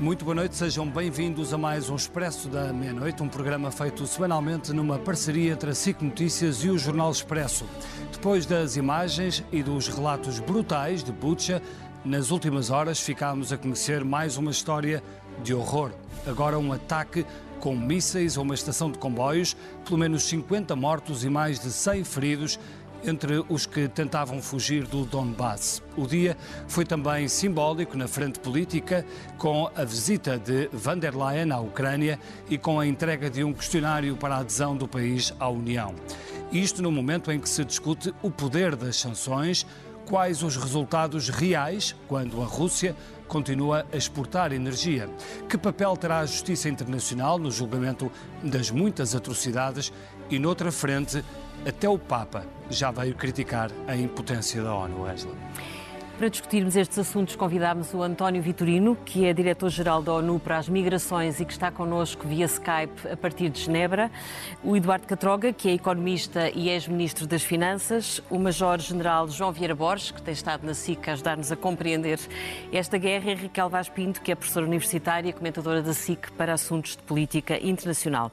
Muito boa noite, sejam bem-vindos a mais um Expresso da Meia-Noite, um programa feito semanalmente numa parceria entre a SIC Notícias e o Jornal Expresso. Depois das imagens e dos relatos brutais de Butcha, nas últimas horas ficámos a conhecer mais uma história de horror. Agora um ataque com mísseis a uma estação de comboios, pelo menos 50 mortos e mais de 100 feridos entre os que tentavam fugir do Donbass. O dia foi também simbólico na frente política, com a visita de van der Leyen à Ucrânia e com a entrega de um questionário para a adesão do país à União. Isto no momento em que se discute o poder das sanções, quais os resultados reais quando a Rússia continua a exportar energia. Que papel terá a Justiça Internacional no julgamento das muitas atrocidades e, noutra frente, até o Papa já veio criticar a impotência da ONU, Angela. Para discutirmos estes assuntos, convidámos o António Vitorino, que é diretor-geral da ONU para as Migrações e que está connosco via Skype a partir de Genebra, o Eduardo Catroga, que é economista e ex-ministro das Finanças, o Major-General João Vieira Borges, que tem estado na SIC a ajudar-nos a compreender esta guerra, e Raquel Pinto, que é professora universitária e comentadora da SIC para assuntos de política internacional.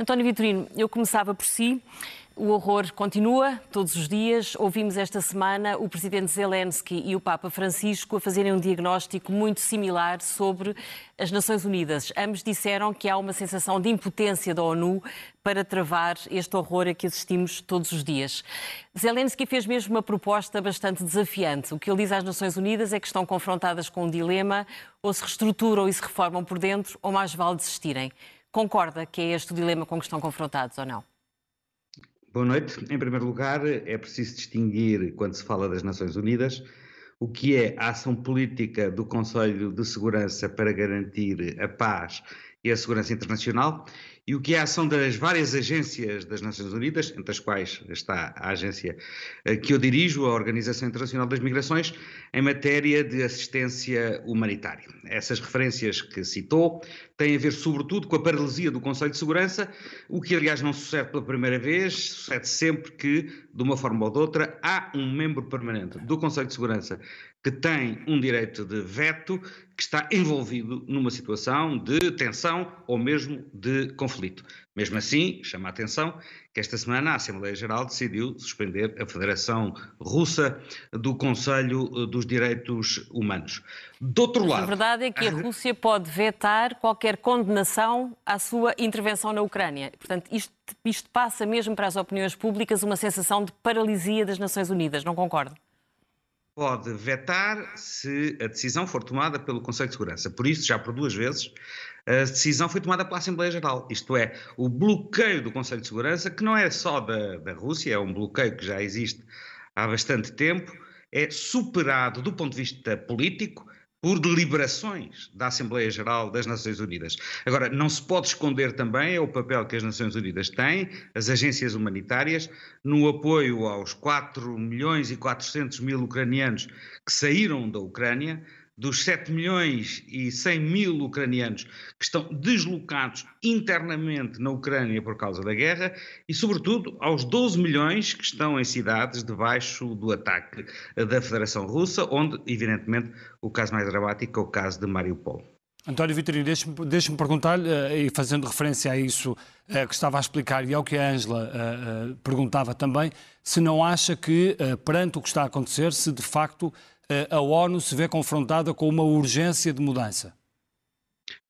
António Vitorino, eu começava por si. O horror continua todos os dias. Ouvimos esta semana o presidente Zelensky e o Papa Francisco a fazerem um diagnóstico muito similar sobre as Nações Unidas. Ambos disseram que há uma sensação de impotência da ONU para travar este horror a que assistimos todos os dias. Zelensky fez mesmo uma proposta bastante desafiante. O que ele diz às Nações Unidas é que estão confrontadas com um dilema: ou se reestruturam e se reformam por dentro, ou mais vale desistirem. Concorda que é este o dilema com que estão confrontados ou não? Boa noite. Em primeiro lugar, é preciso distinguir, quando se fala das Nações Unidas, o que é a ação política do Conselho de Segurança para garantir a paz e a segurança internacional e o que é a ação das várias agências das Nações Unidas, entre as quais está a agência eh, que eu dirijo, a Organização Internacional das Migrações, em matéria de assistência humanitária. Essas referências que citou têm a ver, sobretudo, com a paralisia do Conselho de Segurança, o que, aliás, não sucede pela primeira vez, sucede sempre que, de uma forma ou de outra, há um membro permanente do Conselho de Segurança que tem um direito de veto que está envolvido numa situação de tensão ou mesmo de conflito. Mesmo assim, chama a atenção que esta semana a Assembleia Geral decidiu suspender a Federação Russa do Conselho dos Direitos Humanos. Do outro lado. A verdade é que a Rússia pode vetar qualquer condenação à sua intervenção na Ucrânia. Portanto, isto, isto passa mesmo para as opiniões públicas uma sensação de paralisia das Nações Unidas, não concorda? Pode vetar se a decisão for tomada pelo Conselho de Segurança. Por isso, já por duas vezes, a decisão foi tomada pela Assembleia Geral. Isto é, o bloqueio do Conselho de Segurança, que não é só da, da Rússia, é um bloqueio que já existe há bastante tempo, é superado do ponto de vista político por deliberações da Assembleia Geral das Nações Unidas. Agora, não se pode esconder também é o papel que as Nações Unidas têm, as agências humanitárias, no apoio aos 4 milhões e 400 mil ucranianos que saíram da Ucrânia, dos 7 milhões e 100 mil ucranianos que estão deslocados internamente na Ucrânia por causa da guerra e, sobretudo, aos 12 milhões que estão em cidades debaixo do ataque da Federação Russa, onde, evidentemente, o caso mais dramático é o caso de Mariupol. António Vitorino, deixe-me deixe perguntar-lhe, uh, e fazendo referência a isso uh, que estava a explicar e ao que a Ângela uh, perguntava também, se não acha que, perante o que está a acontecer, se de facto a ONU se vê confrontada com uma urgência de mudança?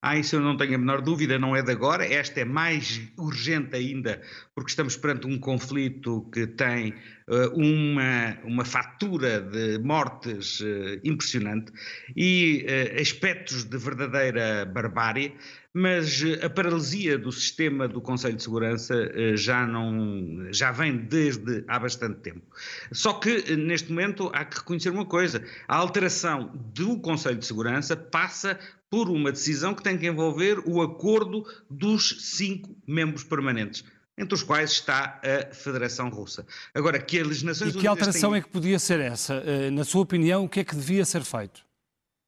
Ah, isso eu não tenho a menor dúvida, não é de agora. Esta é mais urgente ainda, porque estamos perante um conflito que tem uh, uma, uma fatura de mortes uh, impressionante e uh, aspectos de verdadeira barbárie, mas a paralisia do sistema do Conselho de Segurança já não já vem desde há bastante tempo. Só que neste momento há que reconhecer uma coisa: a alteração do Conselho de Segurança passa por uma decisão que tem que envolver o acordo dos cinco membros permanentes entre os quais está a Federação Russa. Agora, que as Nações Unidas. E que alteração têm... é que podia ser essa? Eh, na sua opinião, o que é que devia ser feito?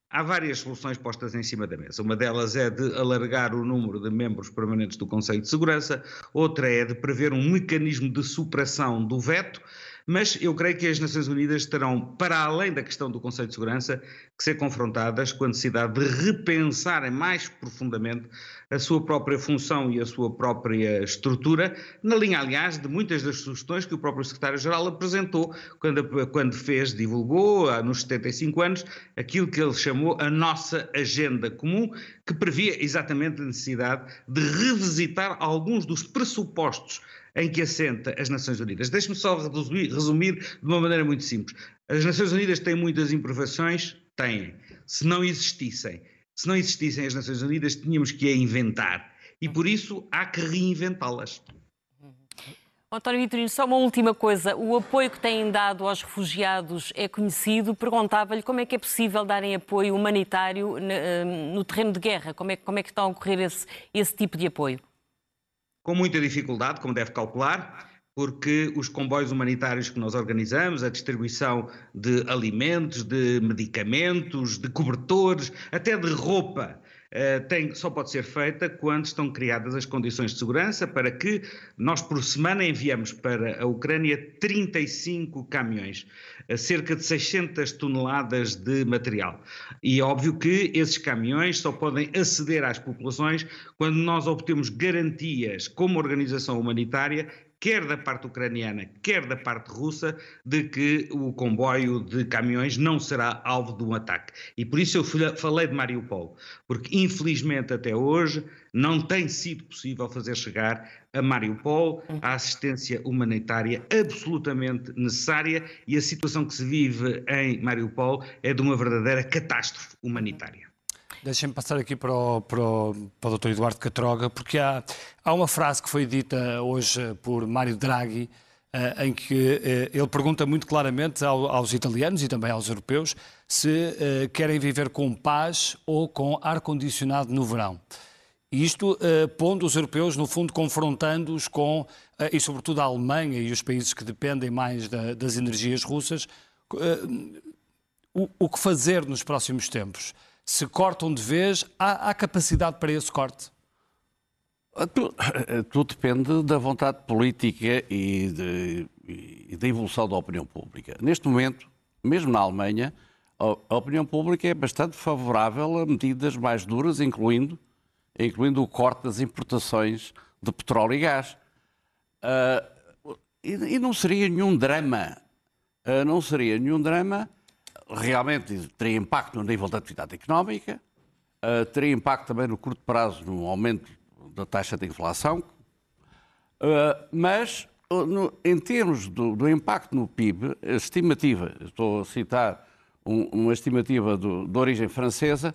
Há várias soluções postas em cima da mesa. Uma delas é de alargar o número de membros permanentes do Conselho de Segurança, outra é de prever um mecanismo de supressão do veto mas eu creio que as Nações Unidas terão, para além da questão do Conselho de Segurança, que ser confrontadas com a necessidade de repensarem mais profundamente a sua própria função e a sua própria estrutura, na linha, aliás, de muitas das sugestões que o próprio secretário-geral apresentou quando, quando fez, divulgou, nos 75 anos, aquilo que ele chamou a nossa agenda comum, que previa exatamente a necessidade de revisitar alguns dos pressupostos em que assenta as Nações Unidas. Deixe-me só resumir, de uma maneira muito simples. As Nações Unidas têm muitas imperfeições? Têm. Se não existissem, se não existissem as Nações Unidas, tínhamos que a inventar. E por isso há que reinventá-las. António Vitorino, só uma última coisa. O apoio que têm dado aos refugiados é conhecido. Perguntava-lhe como é que é possível darem apoio humanitário no terreno de guerra. Como é, como é que está a ocorrer esse, esse tipo de apoio? Com muita dificuldade, como deve calcular, porque os comboios humanitários que nós organizamos, a distribuição de alimentos, de medicamentos, de cobertores, até de roupa, eh, tem, só pode ser feita quando estão criadas as condições de segurança para que nós, por semana, enviamos para a Ucrânia 35 caminhões, cerca de 600 toneladas de material. E é óbvio que esses caminhões só podem aceder às populações quando nós obtemos garantias, como organização humanitária, quer da parte ucraniana, quer da parte russa, de que o comboio de caminhões não será alvo de um ataque. E por isso eu falei de Mariupol, porque infelizmente até hoje não tem sido possível fazer chegar a Mariupol a assistência humanitária absolutamente necessária e a situação que se vive em Mariupol é de uma verdadeira catástrofe humanitária. Deixem-me passar aqui para o, para, o, para o Dr. Eduardo Catroga, porque há, há uma frase que foi dita hoje por Mário Draghi, uh, em que uh, ele pergunta muito claramente ao, aos italianos e também aos europeus se uh, querem viver com paz ou com ar-condicionado no verão. Isto pondo os europeus, no fundo, confrontando-os com, e sobretudo a Alemanha e os países que dependem mais da, das energias russas, o, o que fazer nos próximos tempos se cortam de vez, há, há capacidade para esse corte? Ah, tudo, tudo depende da vontade política e, de, e, da evolução da opinião pública. Neste momento, mesmo na Alemanha, a opinião pública é bastante favorável a medidas mais duras, incluindo, incluindo o corte das importações de petróleo e gás. Uh, e, e, não seria nenhum drama, uh, não seria nenhum drama realmente teria impacto no nível da atividade económica, uh, teria impacto também no curto prazo no aumento da taxa de inflação, uh, mas no, em termos do, do, impacto no PIB, a estimativa, estou a citar um, uma estimativa do, de origem francesa,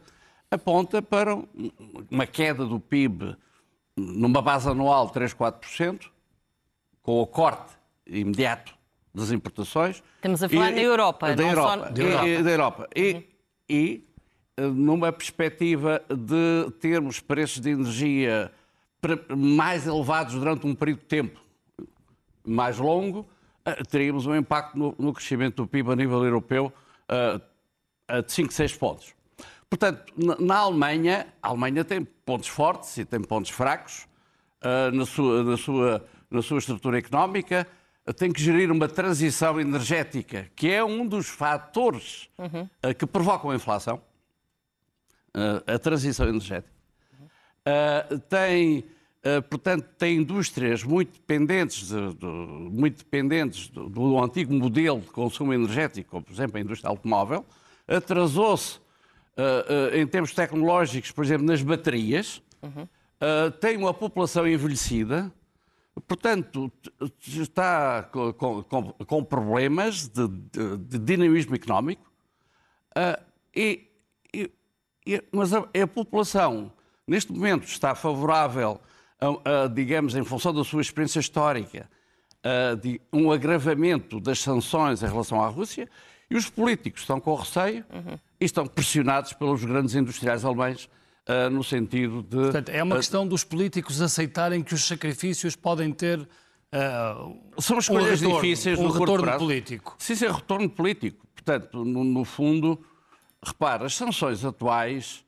aponta para uma queda do PIB numa base anual de 3, 4%, com o corte imediato das importações. Estamos a falar e, da Europa, da não Europa, só da Europa. E, da Europa. E, uhum. e eh, numa perspectiva de termos preços de energia mais elevados durante um período de tempo mais longo, eh, teríamos um impacto no, no crescimento do PIB a nível europeu uh, de 5, 6 pontos. Portanto, na, na, Alemanha, a Alemanha tem pontos fortes e tem pontos fracos uh, na, sua, na, sua, na sua estrutura económica tem que gerir uma transição energética, que é um dos fatores uhum. que provocam a inflação, uh, a transição energética. Uh, tem, uh, portanto, tem indústrias muito dependentes, de, de, muito dependentes do, do, antigo modelo de consumo energético, como, por exemplo, a indústria automóvel, atrasou-se em termos tecnológicos, por exemplo, nas baterias, uhum. tem uma população envelhecida, portanto, está com, com, com problemas de, de, de, dinamismo económico, e, e, e, mas a, a, população, neste momento, está favorável, a, a, digamos, em função da sua experiência histórica, de um agravamento das sanções em relação à Rússia, e os políticos estão com receio uhum. e estão pressionados pelos grandes industriais alemães uh, no sentido de. Portanto, é uma uh, questão dos políticos aceitarem que os sacrifícios podem ter. Uh, São escolhas um retorno, difíceis um no retorno prazo. político. Sim, sim, retorno político. Portanto, no, no fundo, repara, as sanções atuais,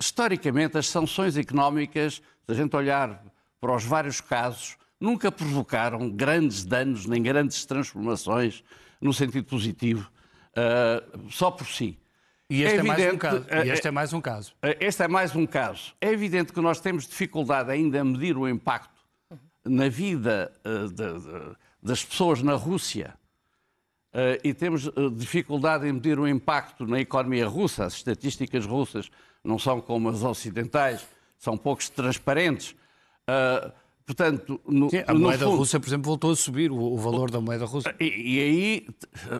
historicamente, as sanções económicas, se a gente olhar para os vários casos, nunca provocaram grandes danos nem grandes transformações no sentido positivo, uh, só por si. E este é, é mais um caso. E este é mais um caso. Este é mais um caso. É evidente que nós temos dificuldade ainda a medir o impacto na vida de, de, das pessoas na Rússia e temos dificuldade em medir o impacto na economia russa. As estatísticas russas não são como as ocidentais, são poucos transparentes. Portanto, no, Sim, a moeda fundo, russa, por exemplo, voltou a subir o, o valor da moeda russa. E, e, aí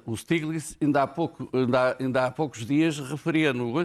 o Stiglitz, ainda há, pouco, ainda, ainda há poucos dias, referia no,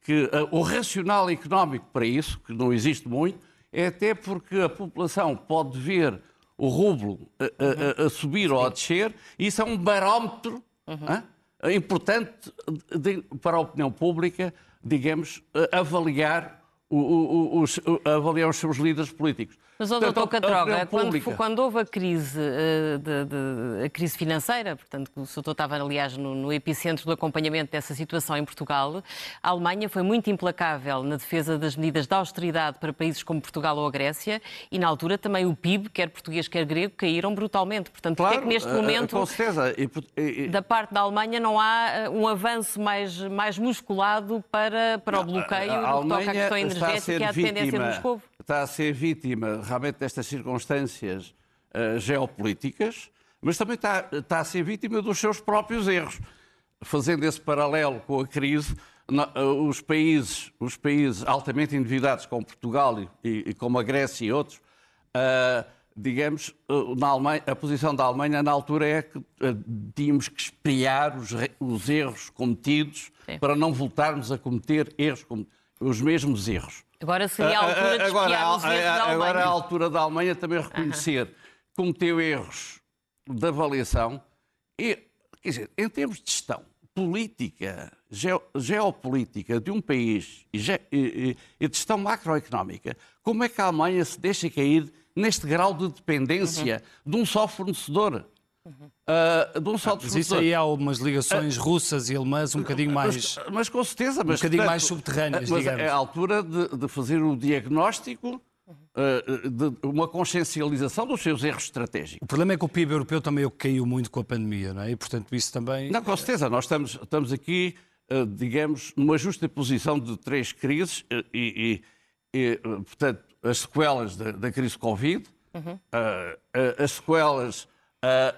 que uh, o racional económico para isso, que não existe muito, é até porque a população pode ver o rublo a, a, a subir Sim. ou a descer, e isso é um barómetro uhum. importante de, para a opinião pública, digamos, avaliar, o, o, os, avaliar os seus líderes políticos. Mas, oh, doutor Catroga, quando, quando, houve a crise, uh, de, de, a crise financeira, portanto, o doutor estava, aliás, no, no, epicentro do acompanhamento dessa situação em Portugal, a Alemanha foi muito implacável na defesa das medidas de austeridade para países como Portugal ou a Grécia e, na altura, também o PIB, quer português, quer grego, caíram brutalmente. Portanto, claro, é que neste eh, momento, com certeza. E, e, da parte da Alemanha, não há eh, um avanço mais, mais musculado para, para o bloqueio no que toca à questão energética e à dependência de Moscou? Está a ser vítima realmente destas circunstâncias uh, geopolíticas, mas também está, está a ser vítima dos seus próprios erros. Fazendo esse paralelo com a crise, uh, os países, os países altamente endividados, como Portugal e, e como a Grécia e outros, uh, digamos, na Alemanha, a posição da Alemanha na altura é que tínhamos que espiar os, os erros cometidos Sim. para não voltarmos a cometer erros, os mesmos erros. Agora seria a altura de agora, a, a, agora é a altura da Alemanha também reconhecer que cometeu erros de avaliação e, quer dizer, em termos de gestão política, geopolítica de um país e, e, e, de gestão macroeconómica, como é que a Alemanha se deixa cair neste grau de dependência uhum. de um só fornecedor? Uh, de um só ah, mas isso aí há umas ligações uh, russas e alemãs um bocadinho mais. Mas, mas com certeza, mas. Um bocadinho portanto, mais subterrâneas, mas digamos. É a altura de, de fazer o diagnóstico. Uh, de uma consciencialização dos seus erros estratégicos. O problema é que o PIB europeu também caiu muito com a pandemia, não é? E, portanto, isso também. Não, com certeza. Nós estamos, estamos aqui, digamos, numa justa posição de três crises e, e, e portanto, as sequelas da, da crise Covid, uhum. as sequelas Uh,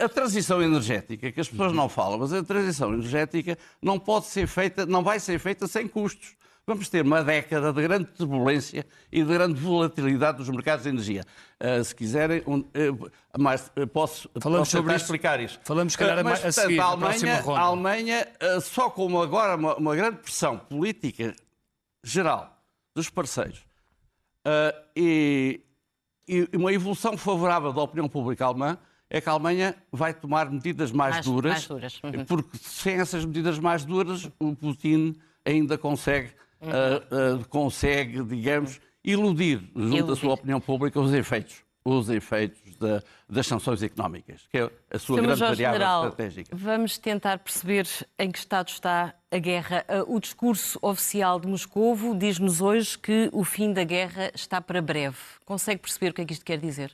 a, a, transição energética, que as pessoas não falam, mas a transição energética não pode ser feita, não vai ser feita sem custos. Vamos ter uma década de grande turbulência e de grande volatilidade dos mercados de energia. Uh, se quiserem, um, uh, mais, posso, Falamos posso sobre isso, explicar isso. Falamos, calhar, uh, mas, a, portanto, seguir, a Alemanha, a Alemanha só com agora uma, uma, grande pressão política geral dos parceiros e, e uma evolução favorável da opinião pública alemã, é que a Alemanha vai tomar medidas mais, mais duras, mais duras. Uhum. porque sem essas medidas mais duras o Putin ainda consegue, uhum. uh, uh, consegue digamos, iludir junto iludir. à sua opinião pública os efeitos, os efeitos da, das sanções económicas, que é a sua grande variável General, estratégica. Vamos tentar perceber em que estado está a guerra. Uh, o discurso oficial de Moscovo diz-nos hoje que o fim da guerra está para breve. Consegue perceber o que é que isto quer dizer?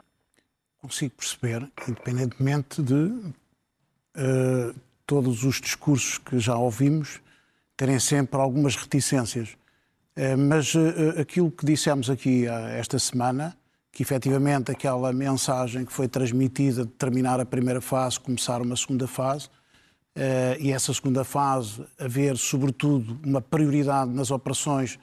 Consigo perceber, independentemente de uh, todos os discursos que já ouvimos terem sempre algumas reticências. Uh, mas uh, aquilo que dissemos aqui esta semana, que efetivamente aquela mensagem que foi transmitida de terminar a primeira fase, começar uma segunda fase, e essa segunda fase haver, sobretudo, uma prioridade nas operações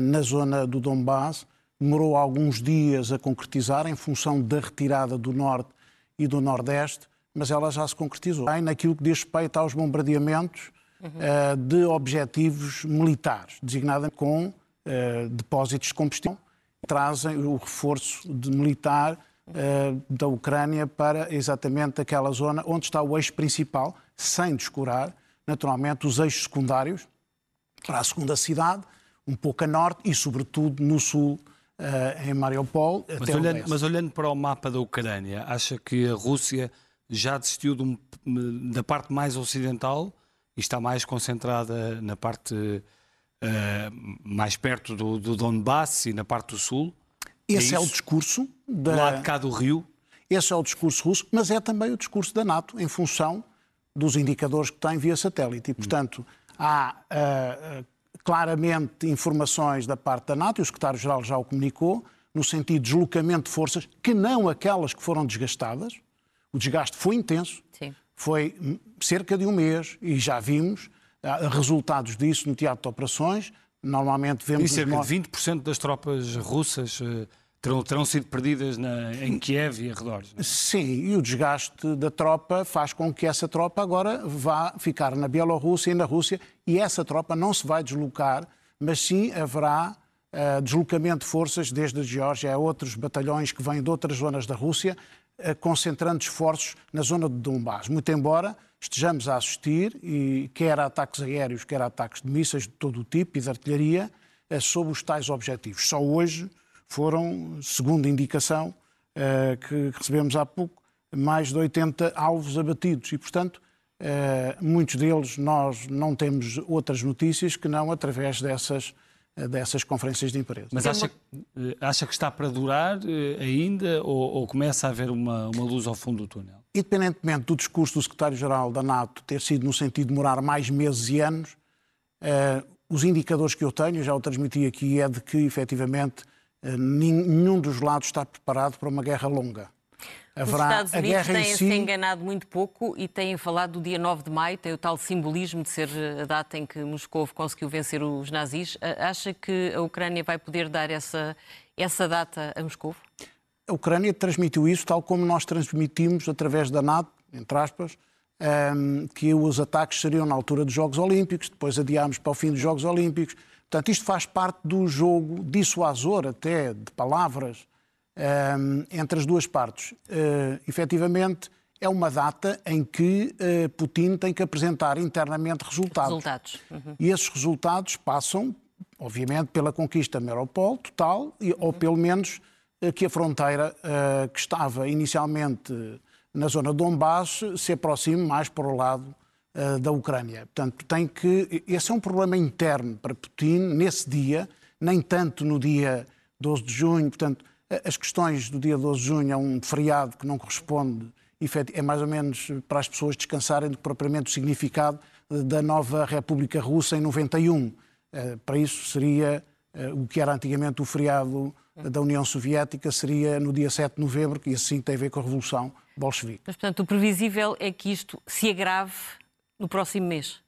na zona do Donbass. Demorou alguns dias a concretizar em função da retirada do Norte e do Nordeste, mas ela já se concretizou. Aí naquilo que diz respeito aos bombardeamentos uhum. uh, de objetivos militares, designadamente com depósitos de combustível, trazem o reforço de militar uh, da Ucrânia para exatamente aquela zona onde está o eixo principal, sem descurar, naturalmente, os eixos secundários para a segunda cidade, um pouco a norte e, sobretudo, no sul, uh, em Mariupol. Mas olhando, mas olhando, para o mapa da Ucrânia, acha que a Rússia já desistiu de um, da parte mais ocidental e está mais concentrada na parte uh, mais perto do, do Donbass e na parte do sul? Esse é, é o discurso da... lá de cá do Rio. Esse é o discurso russo, mas é também o discurso da NATO, em função dos indicadores que tem via satélite. E, portanto, há uh, claramente informações da parte da NATO, e o secretário-geral já o comunicou, no sentido de deslocamento de forças, que não aquelas que foram desgastadas. O desgaste foi intenso, Sim. foi cerca de um mês, e já vimos uh, resultados disso no teatro de operações. Normalmente vemos. E cerca de 20% das tropas russas uh, terão, terão, sido perdidas na, em Kiev e arredores. É? Sim, e o desgaste da tropa faz com que essa tropa agora vá ficar na Bielorrússia e na Rússia, e essa tropa não se vai deslocar, mas sim haverá uh, deslocamento de forças desde a Geórgia a outros batalhões que vêm de outras zonas da Rússia, uh, concentrando esforços na zona de Donbass. Muito embora estejamos a assistir, e quer a ataques aéreos, quer a ataques de mísseis de todo o tipo e de artilharia, eh, sob os tais objetivos. Só hoje foram, segundo indicação eh, que recebemos há pouco, mais de 80 alvos abatidos e, portanto, eh, muitos deles nós não temos outras notícias que não através dessas dessas conferências de imprensa. Mas acha, acha que está para durar ainda ou, ou começa a haver uma, uma luz ao fundo do túnel? independentemente do discurso do secretário-geral da NATO ter sido no sentido de demorar mais meses e anos, uh, os indicadores que eu tenho, já o transmiti aqui, é de que, efetivamente, uh, nenhum dos lados está preparado para uma guerra longa. Haverá Os Estados Unidos têm-se si... enganado muito pouco e têm falado do dia 9 de maio, tem o tal simbolismo de ser a data em que Moscou conseguiu vencer os nazis. Acha que a Ucrânia vai poder dar essa, essa data a Moscou? A Ucrânia transmitiu isso tal como nós transmitimos através da NATO, entre aspas, ehm, que os ataques seriam na altura dos Jogos Olímpicos, depois adiámos para o fim dos Jogos Olímpicos. Portanto, isto faz parte do jogo dissuasor até de palavras ehm, entre as duas partes. Uh, efetivamente, é uma data em que uh, Putin tem que apresentar internamente resultados. Resultados. Uhum. E esses resultados passam, obviamente, pela conquista Meropol total, uhum. ou pelo menos eh, que a fronteira eh, que estava inicialmente na zona de Donbass se aproxime mais para o lado eh, da Ucrânia. Portanto, tem que. Esse é um problema interno para Putin nesse dia, nem tanto no dia 12 de junho. Portanto, as questões do dia 12 de junho é um feriado que não corresponde, é mais ou menos para as pessoas descansarem do que propriamente o significado da nova República Russa em 91. Para isso seria o que era antigamente o feriado da União Soviética seria no dia 7 de novembro, que assim tem a ver com a Revolução Bolchevique. Mas, portanto, o previsível é que isto se agrave no próximo mês?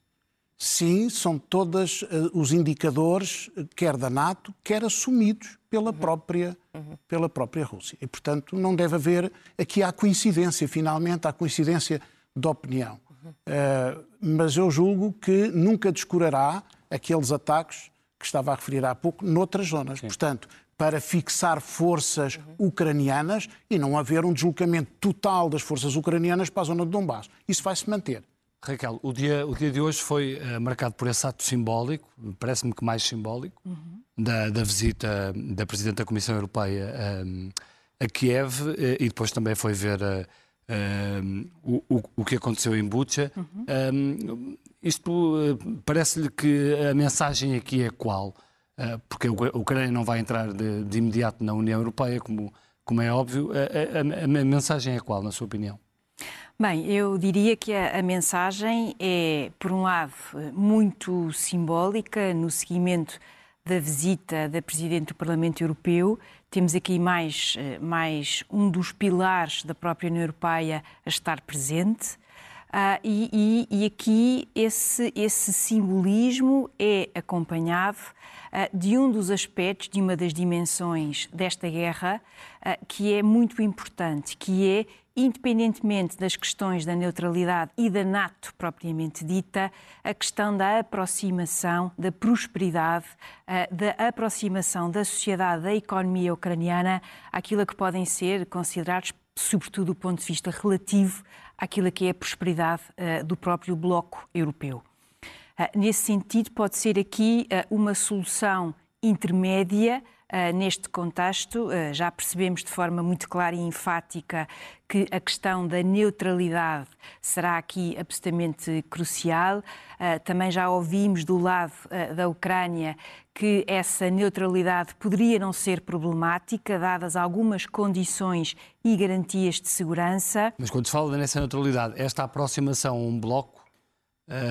Sim, são todos uh, os indicadores, quer da NATO, quer assumidos pela, uhum. própria, uhum. pela própria Rússia. E, portanto, não deve haver. Aqui há coincidência, finalmente, há coincidência de opinião. Uhum. Uh, mas eu julgo que nunca descurará aqueles ataques que estava a referir há pouco noutras zonas. Sim. Portanto, para fixar forças ucranianas e não haver um deslocamento total das forças ucranianas para a zona de Donbass. Isso vai se manter. Raquel, o dia, o dia de hoje foi uh, marcado por esse ato simbólico, parece-me que mais simbólico, uhum. da, da, visita da Presidente da Comissão Europeia um, eh, a Kiev uh, e depois também foi ver uh, um, o, o, que aconteceu em Bucha. Uhum. Um, isto parece-lhe que a mensagem aqui é qual? Eh, porque a Ucrânia não vai entrar de, de imediato na União Europeia, como, como é óbvio. A, a, a, mensagem é qual, na sua opinião? Bem, eu diria que a, a, mensagem é, por um lado, muito simbólica no seguimento da visita da Presidente do Parlamento Europeu. Temos aqui mais, mais um dos pilares da própria União Europeia a estar presente. Uh, e, e, e, aqui esse, esse simbolismo é acompanhado de um dos aspectos, de uma das dimensões desta guerra, uh, que é muito importante, que é independentemente das questões da neutralidade e da NATO propriamente dita, a questão da aproximação, da prosperidade, da aproximação da sociedade, da economia ucraniana àquilo que podem ser considerados, sobretudo do ponto de vista relativo àquilo que é a prosperidade do próprio bloco europeu. Uh, nesse sentido, pode ser aqui uh, uma solução intermédia neste contexto. já percebemos de forma muito clara e enfática que a questão da neutralidade será aqui absolutamente crucial. também já ouvimos do lado da Ucrânia que essa neutralidade poderia não ser problemática, dadas algumas condições e garantias de segurança. Mas quando se fala nessa neutralidade, esta aproximação a um bloco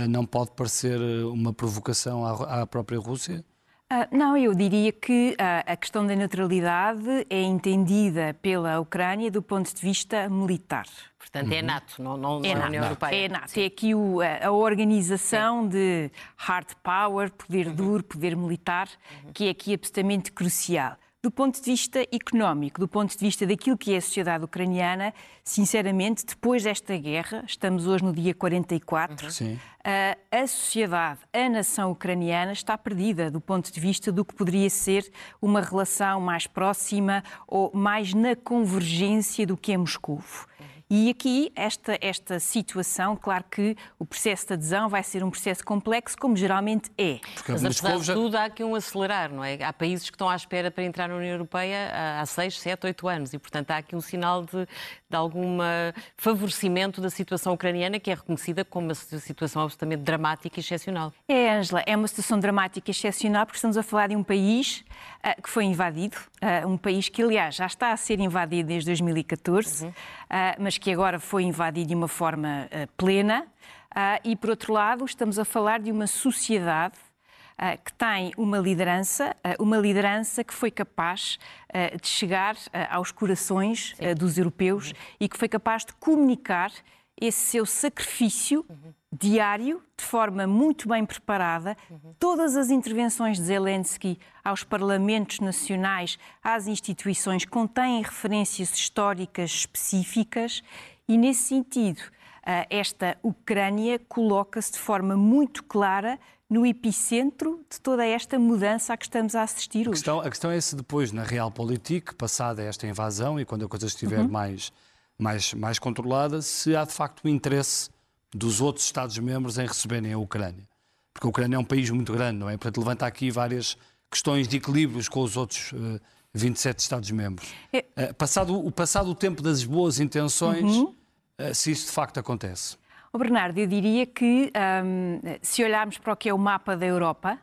não pode parecer uma provocação à, própria Rússia? Uh, não, eu diria que uh, a questão da neutralidade é entendida pela Ucrânia do ponto de vista militar. Portanto, é uhum. é NATO, não, não, é não a União Europeia. É NATO. É aqui o, a organização Sim. de hard power, poder uhum. duro, poder militar, uhum. que é aqui absolutamente crucial. Do ponto de vista económico, do ponto de vista daquilo que é a sociedade ucraniana, sinceramente, depois desta guerra, estamos hoje no dia 44, uhum. a, a sociedade, a nação ucraniana está perdida do ponto de vista do que poderia ser uma relação mais próxima ou mais na convergência do que é Moscou. E aqui, esta, esta situação, claro que o processo de adesão vai ser um processo complexo, como geralmente é. Porque Mas apesar de tudo, há aqui um acelerar, não é? Há países que estão à espera para entrar na União Europeia há 6, 7, 8 anos e, portanto, há aqui um sinal de, de algum favorecimento da situação ucraniana que é reconhecida como uma situação absolutamente dramática e excepcional. É, Angela, é uma situação dramática e excepcional porque estamos a falar de um país uh, que foi invadido, uh, um país que, aliás, já está a ser invadido desde 2014, uhum. uh, mas que agora foi invadido de uma forma plena. e, por outro lado, estamos a falar de uma sociedade que tem uma liderança, uh, uma liderança que foi capaz uh, de chegar aos corações dos europeus uhum. e que foi capaz de comunicar esse seu sacrifício uhum. diário, de forma muito bem preparada. Uhum. Todas as intervenções de Zelensky aos parlamentos nacionais, às instituições, contêm referências históricas específicas e, nesse sentido, esta Ucrânia coloca-se de forma muito clara no epicentro de toda esta mudança a que estamos a assistir hoje. A questão, a questão é se depois, na Realpolitik, passada esta invasão e quando a coisa estiver uhum. mais, mais, mais controlada, se há de facto o interesse dos outros Estados-membros em receberem a Ucrânia. Porque a Ucrânia é um país muito grande, não é? Portanto, levanta aqui várias questões de equilíbrios com os outros uh, 27 Estados-membros. É... Uh, passado, o passado tempo das boas intenções, uhum. uh, se isso de facto acontece. Oh, Bernardo, eu diria que um, se olharmos para o que é o mapa da Europa,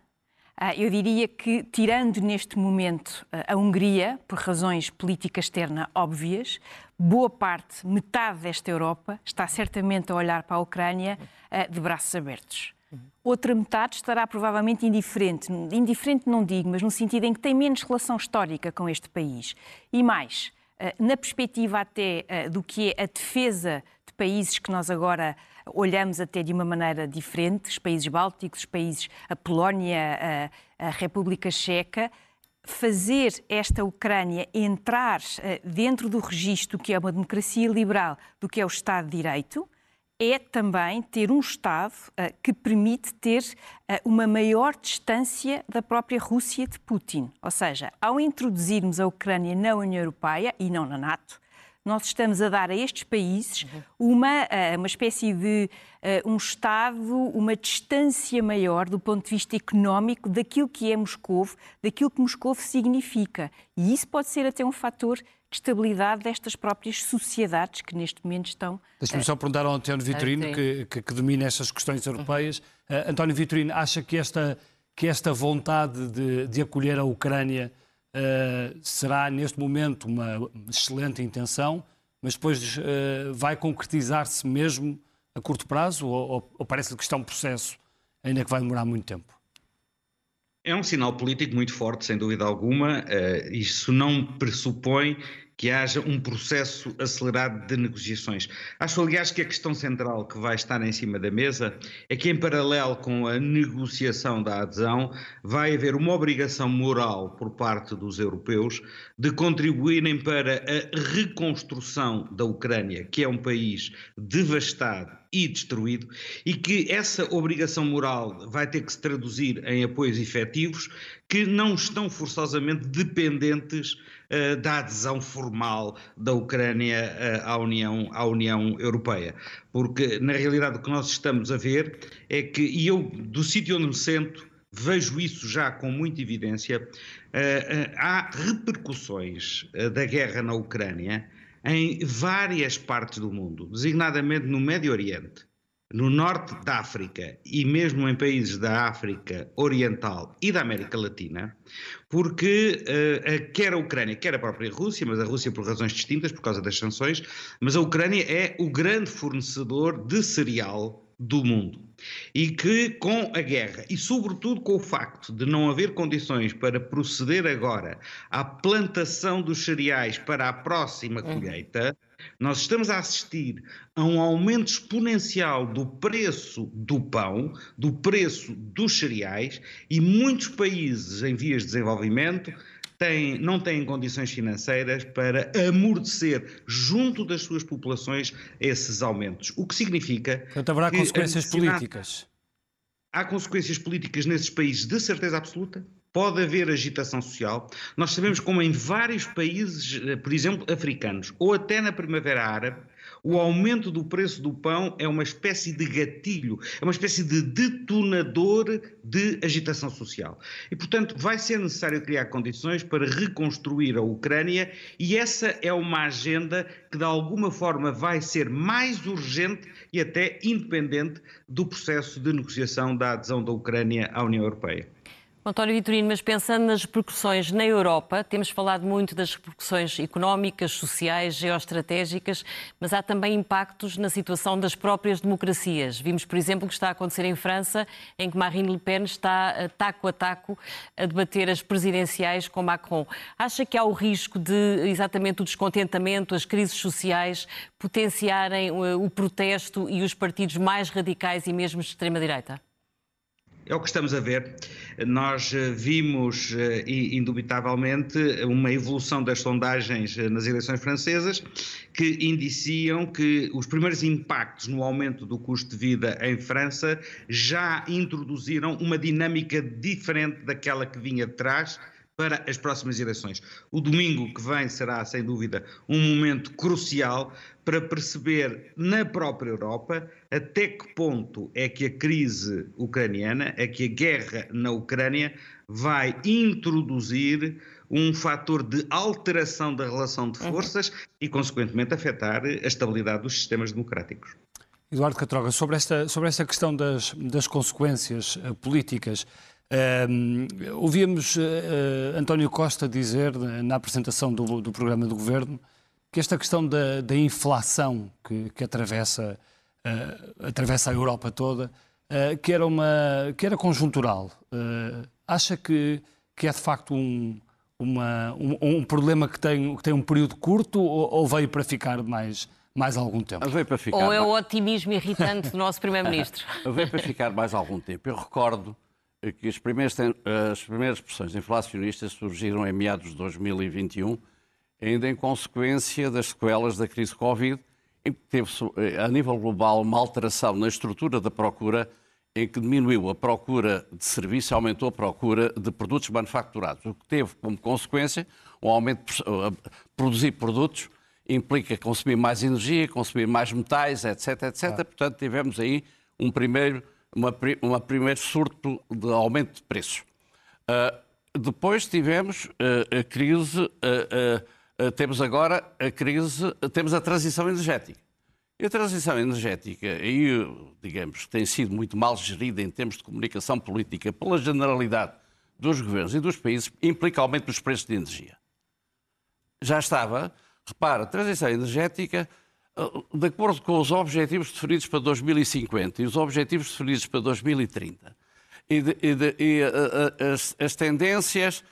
uh, eu diria que, tirando neste momento uh, a Hungria, por razões políticas externas óbvias, boa parte, metade desta Europa, está certamente a olhar para a Ucrânia uh, de braços abertos. Outra metade estará provavelmente indiferente. Indiferente não digo, mas no sentido em que tem menos relação histórica com este país. E mais, na perspectiva até do que é a defesa de países que nós agora olhamos até de uma maneira diferente, os países bálticos, os países, a Polónia, a, a República Checa, fazer esta Ucrânia entrar uh, dentro do registro que é uma democracia liberal, do que é o Estado de Direito, é também ter um Estado uh, que permite ter uh, uma maior distância da própria Rússia de Putin. Ou seja, ao introduzirmos a Ucrânia na União Europeia e não na NATO, nós estamos a dar a estes países uma, eh, uma espécie de uh, um Estado, uma distância maior do ponto de vista económico daquilo que é Moscou, daquilo que Moscou significa. E isso pode ser até um fator de estabilidade destas próprias sociedades que neste momento estão. Deixa-me só perguntar ao António Vitorino, que, que, que, domina estas questões europeias. Uh, António Vitorino, acha que esta, que esta vontade de, de acolher a Ucrânia uh, será neste momento uma excelente intenção, mas depois uh, vai concretizar-se mesmo a curto prazo ou, ou parece que está um processo ainda que vai demorar muito tempo? É um sinal político muito forte, sem dúvida alguma. Uh, isso não pressupõe que haja um processo acelerado de negociações. Acho, aliás, que a questão central que vai estar em cima da mesa é que, em paralelo com a negociação da adesão, vai haver uma obrigação moral por parte dos europeus de contribuírem para a reconstrução da Ucrânia, que é um país devastado e destruído, e que essa obrigação moral vai ter que se traduzir em apoios efetivos que não estão forçosamente dependentes uh, da adesão formal da Ucrânia uh, à, União, à União Europeia. Porque, na realidade, o que nós estamos a ver é que, e eu, do sítio onde me sento, vejo isso já com muita evidência, uh, há repercussões da guerra na Ucrânia em várias partes do mundo, designadamente no Médio Oriente, no norte da África e mesmo em países da África Oriental e da América Latina, porque uh, quer a Ucrânia, quer a própria Rússia, mas a Rússia por razões distintas, por causa das sanções, mas a Ucrânia é o grande fornecedor de cereal do mundo. E que com a guerra e, sobretudo, com o facto de não haver condições para proceder agora à plantação dos cereais para a próxima uhum. colheita, nós estamos a assistir a um aumento exponencial do preço do pão, do preço dos cereais, e muitos países em vias de desenvolvimento têm, não têm condições financeiras para amortecer junto das suas populações esses aumentos. O que significa. Portanto, haverá consequências políticas. Há consequências políticas nesses países de certeza absoluta? Pode haver agitação social. Nós sabemos como em vários países, eh, por exemplo, africanos, ou até na Primavera Árabe, o aumento do preço do pão é uma espécie de gatilho, é uma espécie de detonador de agitação social. E, portanto, vai ser necessário criar condições para reconstruir a Ucrânia e essa é uma agenda que, de alguma forma, vai ser mais urgente e até independente do processo de negociação da adesão da Ucrânia à União Europeia. António Vitorino, mas pensando nas repercussões na Europa, temos falado muito das repercussões económicas, sociais, geoestratégicas, mas há também impactos na situação das próprias democracias. Vimos, por exemplo, o que está a acontecer em França, em que Marine Le Pen está taco a taco a debater as presidenciais com Macron. Acha que há o risco de exatamente o descontentamento, as crises sociais potenciarem eh, o protesto e os partidos mais radicais e mesmo de extrema-direita? É o que estamos a ver. Nós eh, vimos, eh, indubitavelmente, uma evolução das sondagens eh, nas eleições francesas que indiciam que os primeiros impactos no aumento do custo de vida em França já introduziram uma dinâmica diferente daquela que vinha de trás para as próximas eleições. O domingo que vem será, sem dúvida, um momento crucial para perceber na própria Europa até que ponto é que a crise ucraniana, é que a guerra na Ucrânia vai introduzir um fator de alteração da relação de uhum. forças uhum. e, consequentemente, afetar a estabilidade dos sistemas democráticos. Eduardo Catroga, sobre esta, sobre esta questão das, das consequências uh, políticas, uh, ouvíamos uh, António Costa dizer na apresentação do, do programa do governo que esta questão da, da inflação que, que atravessa, uh, atravessa a Europa toda, uh, que, era uma, que era conjuntural. Uh, acha que, que é de facto um, uma, um, um, problema que tem, que tem um período curto ou, ou veio para ficar mais, mais algum tempo? Veio para ficar ou é o otimismo irritante do nosso Primeiro-Ministro? veio para ficar mais algum tempo. Eu recordo que as primeiras, as primeiras pressões inflacionistas surgiram em meados de 2021 ainda em consequência das sequelas da crise Covid, em que teve a nível global uma alteração na estrutura da procura, em que diminuiu a procura de serviço e aumentou a procura de produtos manufaturados, o que teve como consequência um aumento de produzir produtos implica consumir mais energia, consumir mais metais, etc, etc. Ah. Portanto, tivemos aí um primeiro, uma, uma primeiro surto de aumento de preços. Uh, depois tivemos uh, a crise uh, temos agora a crise, temos a transição energética. E a transição energética, aí, digamos, tem sido muito mal gerida em termos de comunicação política pela generalidade dos governos e dos países, implica aumento dos preços de energia. Já estava, repara, a transição energética, de acordo com os objetivos definidos para 2050 e os objetivos definidos para 2030, e, de, e, de, e a, a, as, as tendências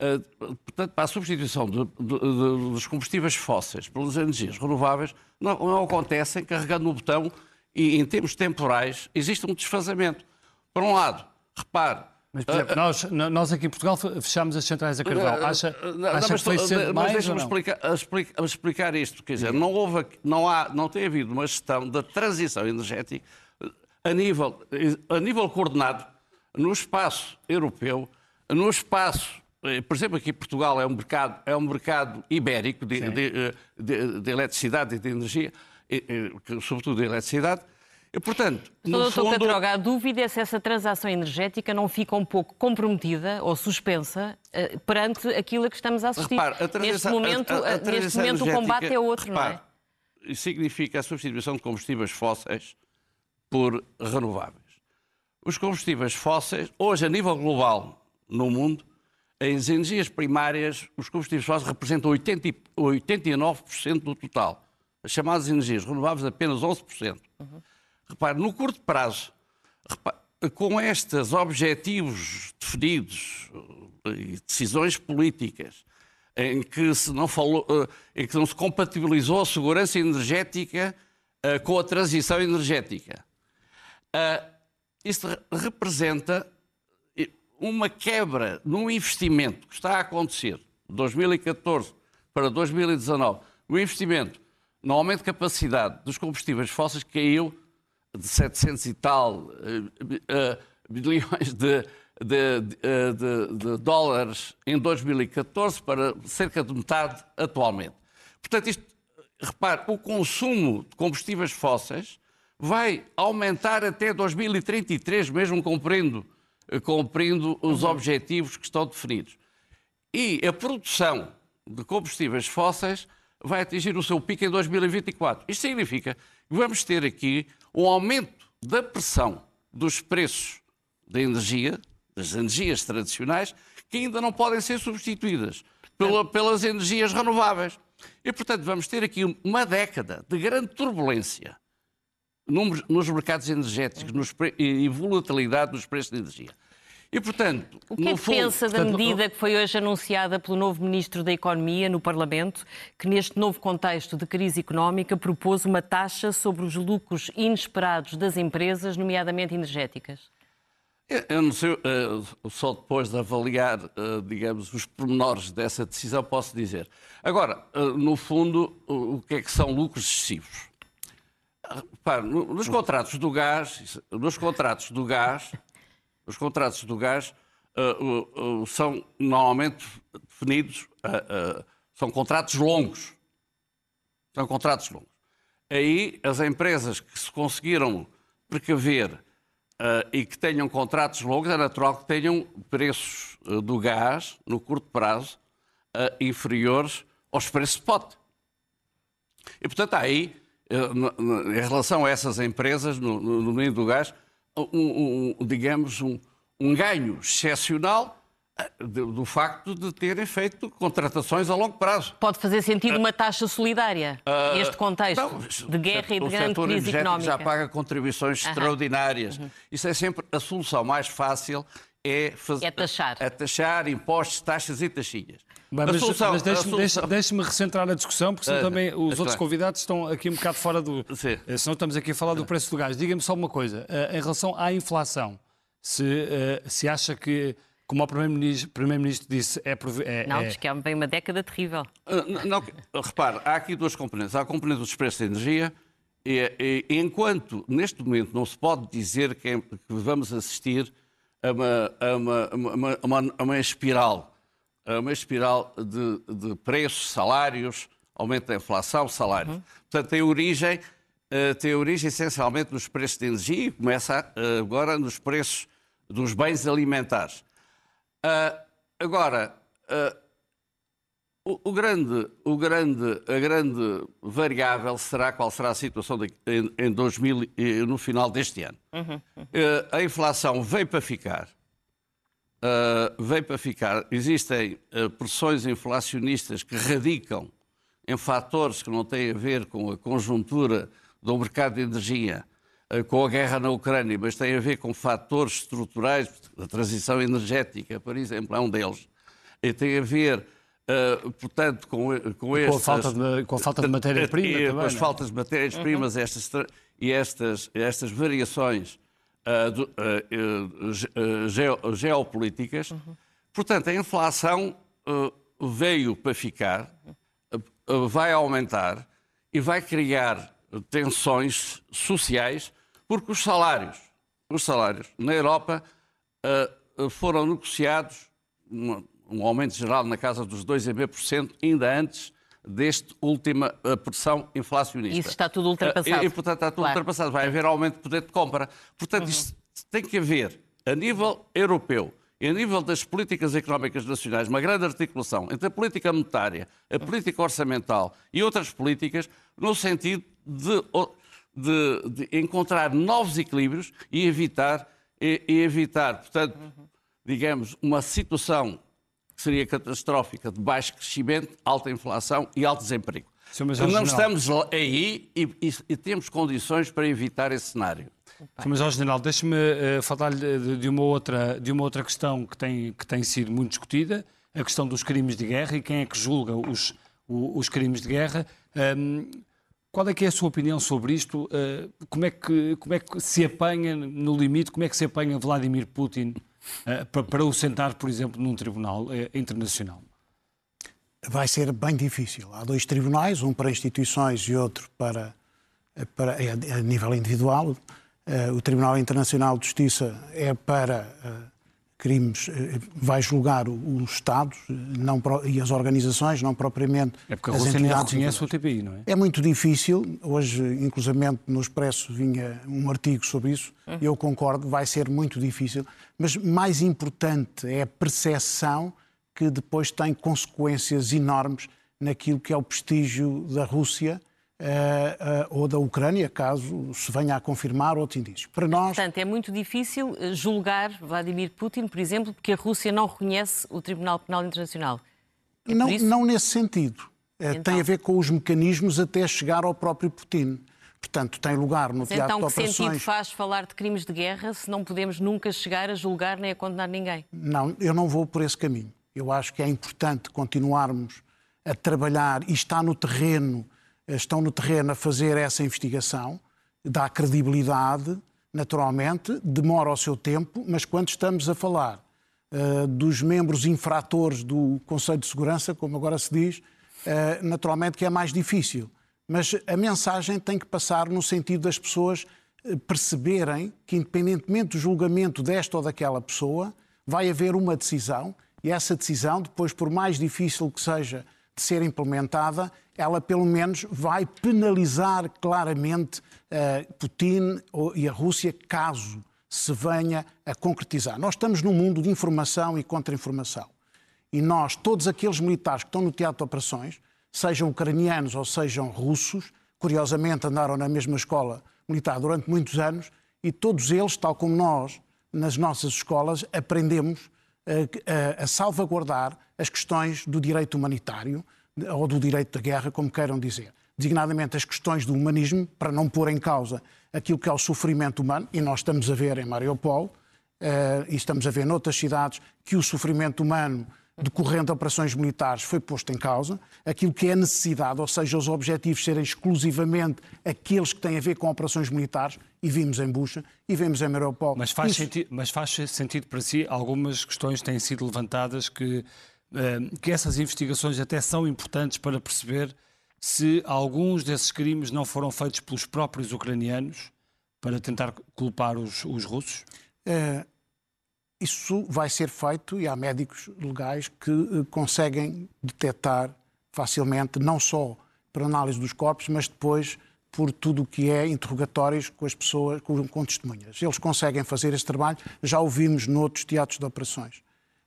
Uh, portanto, para a substituição de, dos combustíveis fósseis pelas energias renováveis não, não acontecem carregando no botão e, em termos temporais, existe um desfazamento. Por um lado, repare, mas, por exemplo, nós, nós aqui em Portugal fechámos as centrais a carvão. Acha, não, acha mas, que foi cedo mas deixa-me explicar, explicar, explicar, isto. Quer dizer, não, houve, não, há, não tem havido uma gestão da transição energética a nível, a nível coordenado no espaço europeu, no espaço eh, por exemplo, aqui Portugal é um mercado, é um mercado ibérico de, de, eh, de, de eletricidade e de energia, sobretudo de eletricidade, e, portanto, no Doutor fundo... Catroga, a dúvida é se essa transação energética não fica um pouco comprometida ou suspensa uh, perante aquilo a que estamos a assistir. Repare, a neste momento, a, a, neste momento o combate é outro, repare, não é? Significa a substituição de combustíveis fósseis por renováveis. Os combustíveis fósseis, hoje a nível global no mundo, as energias primárias, os combustíveis fósseis representam 80, 89% do total. As chamadas energias renováveis apenas 11%. Uhum. Repare, no curto prazo, repare, com estes objetivos definidos eh, e decisões políticas em que se não falou, eh, em que não se compatibilizou a segurança energética eh, com a transição energética. Isto representa uma quebra no investimento que está a acontecer de 2014 para 2019. O investimento no aumento de capacidade dos combustíveis fósseis caiu de 700 e tal uh, bilhões de, de, de, de, dólares em 2014 para cerca de metade atualmente. Portanto, isto, repare, o consumo de combustíveis fósseis vai aumentar até 2033, mesmo cumprindo, cumprindo os uhum. objetivos que estão definidos. E a produção de combustíveis fósseis vai atingir o seu pico em 2024. Isto significa vamos ter aqui um aumento da pressão dos preços da energia, das energias tradicionais, que ainda não podem ser substituídas pela, pelas energias renováveis. E, portanto, vamos ter aqui uma década de grande turbulência nos mercados energéticos nos e volatilidade dos preços de energia. E, portanto, o que é que fundo, pensa da portanto, medida que foi hoje anunciada pelo novo Ministro da Economia no Parlamento, que neste novo contexto de crise económica propôs uma taxa sobre os lucros inesperados das empresas, nomeadamente energéticas? Eu não sei, eh, só depois de avaliar, eh, digamos, os pormenores dessa decisão posso dizer. Agora, eh, no fundo, o que é que são lucros excessivos? Repare, nos contratos do gás, nos contratos do gás, os contratos do gás uh, uh, são normalmente definidos, uh, são contratos longos. São contratos longos. Aí as empresas que se conseguiram precaver e que tenham contratos longos, é natural que tenham preços do gás, no curto prazo, inferiores aos preços spot. E, portanto, aí, em relação a essas empresas, no, no meio do gás, um, um, digamos, um, um ganho excepcional eh, do facto de terem feito contratações a longo prazo. Pode fazer sentido uma taxa solidária uh, neste contexto não, de guerra e de grande crise económica. já paga contribuições extraordinárias. Uhum. Isso é sempre a solução mais fácil é, fazer, é taxar. É taxar impostos, taxas e taxinhas. Bem, mas, solução, mas deixe-me deixe, deixe recentrar a discussão, porque senão uh, também os uh, outros convidados estão aqui um bocado fora do. Sim. Eh, senão estamos aqui a falar do preço do gás. Diga-me só uma coisa, uh, em relação à inflação, se, se acha que como o Primeiro-Ministro Primeiro disse, é, é. Não, diz que é bem uma década terrível. Uh, não, repare, há aqui duas componentes. Há a componente dos preços de energia, e, e, enquanto neste momento não se pode dizer que, é, que vamos assistir a uma, a uma, a uma, a uma espiral uma espiral de, de preços, salários, aumento da inflação, salários. Uhum. Portanto, tem origem, uh, tem origem essencialmente nos preços de energia e começa uh, agora nos preços dos bens alimentares. Uh, agora, o, o, grande, o grande, a grande variável será qual será a situação de, em, em 2000, no final deste ano. Uhum. a inflação veio para ficar uh, veio para ficar. Existem uh, pressões inflacionistas que radicam em fatores que não têm a ver com a conjuntura do mercado de energia, uh, com a guerra na Ucrânia, mas têm a ver com fatores estruturais, a transição energética, por exemplo, é um deles. e tem a ver, uh, portanto, com, com, estas... Com a falta de, com a falta de matéria-prima Com as faltas de matérias-primas uhum. estas, e estas, estas variações uh, do, uh, geopolíticas. Portanto, a inflação veio para ficar, vai aumentar e vai criar tensões sociais, porque os salários, os salários na Europa foram negociados um aumento geral na casa dos 2,5%, ainda antes deste última eh, pressão inflacionista. Isso está tudo ultrapassado. E, e portanto, está tudo claro. ultrapassado. Vai haver aumento de poder de compra. Portanto, uhum. isto tem que haver, a nível europeu e a nível das políticas económicas nacionais, uma grande articulação entre a política monetária, a política orçamental e outras políticas, no sentido de, de, de encontrar novos equilíbrios e evitar, e, e evitar portanto, uhum. digamos, uma situação seria catastrófica de baixo crescimento, alta inflação e alto desemprego. Sim, não general... estamos aí e, e, e, temos condições para evitar esse cenário. Mas, ao General, deixe-me uh, falar de, de, uma outra, de uma outra questão que tem, que tem sido muito discutida, a questão dos crimes de guerra e quem é que julga os, os, os crimes de guerra. Um, qual é que é a sua opinião sobre isto? Uh, como, é que, como é que se apanha, no limite, como é que se apanha Vladimir Putin eh, para o sentar, por exemplo, num tribunal eh, internacional? Vai ser bem difícil. Há dois tribunais, um para instituições e outro para, eh, para a nível individual. O Tribunal Internacional de Justiça é para crimes eh, vai julgar os Estados não, e as organizações, não propriamente É porque a Rússia nem reconhece o TPI, não é? É muito difícil. Hoje, inclusivamente, no Expresso vinha um artigo sobre isso. Uhum. Eu concordo, vai ser muito difícil. Mas mais importante é a percepção que depois tem consequências enormes naquilo que é o prestígio da Rússia ou da Ucrânia, caso se venha a confirmar outros indícios. Para nós... Portanto, é muito difícil eh, julgar Vladimir Putin, por exemplo, porque a Rússia não reconhece o Tribunal Penal Internacional. É não, não nesse sentido. Então... Tem a ver com os mecanismos até chegar ao próprio Putin. Portanto, tem lugar no Mas teatro então, de operações... Então, que sentido faz falar de crimes de guerra se não podemos nunca chegar a julgar nem a condenar ninguém? Não, eu não vou por esse caminho. Eu acho que é importante continuarmos a trabalhar e está no terreno estão no terreno a fazer essa investigação, dá credibilidade, naturalmente, demora o seu tempo, mas quando estamos a falar uh, dos membros infratores do Conselho de Segurança, como agora se diz, uh, naturalmente que é mais difícil. Mas a mensagem tem que passar no sentido das pessoas eh, perceberem que, independentemente do julgamento desta ou daquela pessoa, vai haver uma decisão e essa decisão, depois, por mais difícil que seja de ser implementada, ela pelo menos vai penalizar claramente uh, Putin e a Rússia caso se venha a concretizar. Nós estamos num mundo de informação e contra-informação. E nós, todos aqueles militares que estão no teatro de operações, sejam ucranianos ou sejam russos, curiosamente andaram na mesma escola militar durante muitos anos, e todos eles, tal como nós, nas nossas escolas, aprendemos a, a, a salvaguardar as questões do direito humanitário, ou do direito de guerra, como queiram dizer. Designadamente as questões do humanismo, para não pôr em causa aquilo que é o sofrimento humano, e nós estamos a ver em Mariupol, uh, e estamos a ver noutras cidades, que o sofrimento humano decorrente de operações militares foi posto em causa, aquilo que é necessidade, ou seja, os objetivos serem exclusivamente aqueles que têm a ver com operações militares, e vimos em Bucha, e vemos em Mariupol. Mas faz, Isso... sentido, mas faz sentido para si, algumas questões têm sido levantadas que que essas investigações até são importantes para perceber se alguns desses crimes não foram feitos pelos próprios ucranianos para tentar culpar os, os russos? É, isso vai ser feito e há médicos legais que uh, conseguem detectar facilmente, não só por análise dos corpos, mas depois por tudo o que é interrogatórios com as pessoas, com, com testemunhas. Eles conseguem fazer esse trabalho, já ouvimos noutros teatros de operações.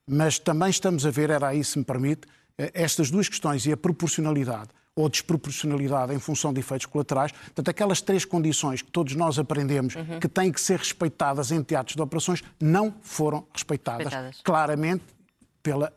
Mas também estamos a ver, era aí se me permite, eh, estas duas questões e a proporcionalidade ou desproporcionalidade em função de efeitos colaterais. Portanto, aquelas três condições que todos nós aprendemos uhum. que têm que ser respeitadas em teatros de operações não foram respeitadas, respeitadas. claramente pela,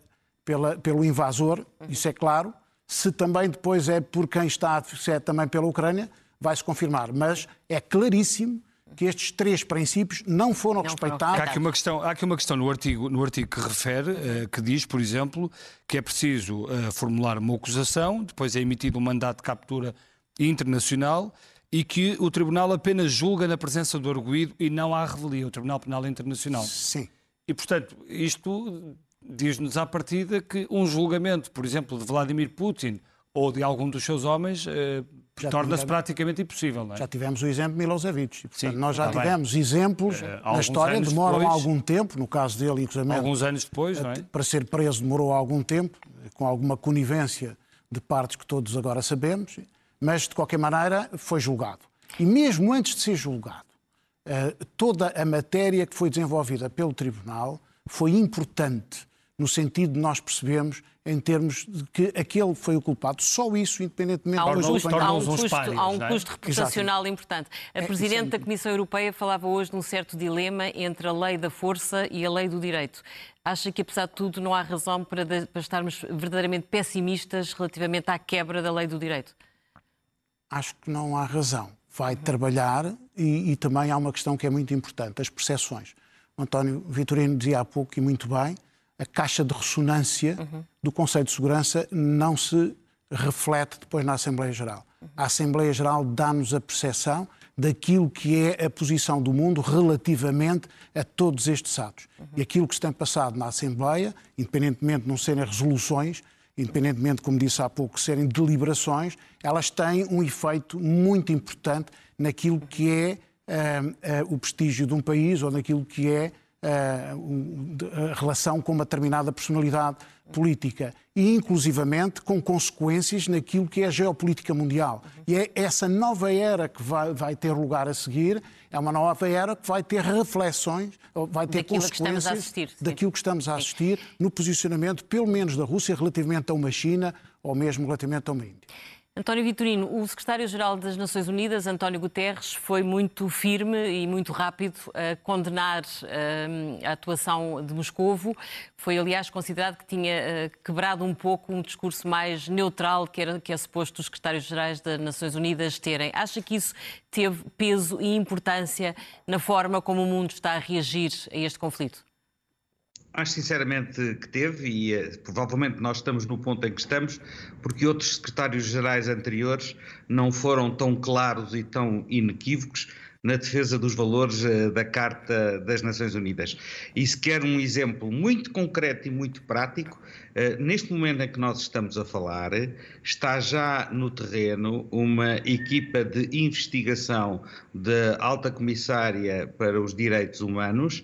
pela, pelo invasor, uhum. isso é claro. Se também depois é por quem está, se é também pela Ucrânia, vai-se confirmar. Mas é claríssimo que estes três princípios não foram Não respeitados. Há aqui uma questão, há aqui uma questão no, artigo, no artigo que refere, eh, que diz, por exemplo, que é preciso eh, formular uma acusação, depois é emitido um mandato de captura internacional e que o Tribunal apenas julga na presença do arguído e não há revelia, o Tribunal Penal Internacional. Sim. E, portanto, isto diz-nos à partida que um julgamento, por exemplo, de Vladimir Putin ou de algum dos seus homens, eh, torna-se praticamente impossível. Não é? Já tivemos o exemplo de Milosevic. Portanto, Sim, nós já bem. tivemos exemplos Eh, na história, demoram depois- algum tempo, no caso dele, inclusive, Alguns anos depois, não é? para ser preso demorou algum tempo, com alguma conivência de partes que todos agora sabemos, mas de qualquer maneira foi julgado. E mesmo antes de ser julgado, eh, toda a matéria que foi desenvolvida pelo Tribunal foi importante no sentido de nós percebemos em termos de que aquele foi o culpado. Só isso, independentemente Há um custo, há um custo, há um é? custo reputacional importante. A É, Presidente é da Comissão Europeia falava hoje de um certo dilema entre a lei da força e a lei do direito. Acha que, apesar de tudo, não há razão para, de- para estarmos verdadeiramente pessimistas relativamente à quebra da lei do direito? acho que não há razão. Vai trabalhar e, e também há uma questão que é muito importante, as percepções. O António Vitorino dizia há pouco, e muito bem, a caixa de ressonância do Conselho de Segurança não se reflete depois na Assembleia Geral. A Assembleia Geral dá-nos a percepção daquilo que é a posição do mundo relativamente a todos estes atos. E aquilo que se tem passado na Assembleia, independentemente de não serem resoluções, independentemente, como disse há pouco, serem deliberações, elas têm um efeito muito importante naquilo que é ah, ah, o prestígio de um país ou naquilo que é a relação com uma determinada personalidade política e, inclusivamente, com consequências naquilo que é a geopolítica mundial. E é essa nova era que vai, vai ter lugar a seguir, é uma nova era que vai ter reflexões, vai ter Daquilo consequências assistir, daquilo que estamos a assistir no posicionamento, pelo menos da Rússia, relativamente a uma China ou mesmo relativamente a uma Índia. António Vitorino, o secretário-geral das Nações Unidas, António Guterres, foi muito firme e muito rápido a condenar hum, a atuação de Moscovo. Foi, aliás, considerado que tinha eh, quebrado um pouco um discurso mais neutral que, era, que é suposto os secretários-gerais das Nações Unidas terem. Acha que isso teve peso e importância na forma como o mundo está a reagir a este conflito? Acho sinceramente que teve, e eh, provavelmente nós estamos no ponto em que estamos, porque outros secretários-gerais anteriores não foram tão claros e tão inequívocos na defesa dos valores eh, da Carta das Nações Unidas. E se quer um exemplo muito concreto e muito prático, eh, neste momento em que nós estamos a falar, está já no terreno uma equipa de investigação da Alta Comissária para os Direitos Humanos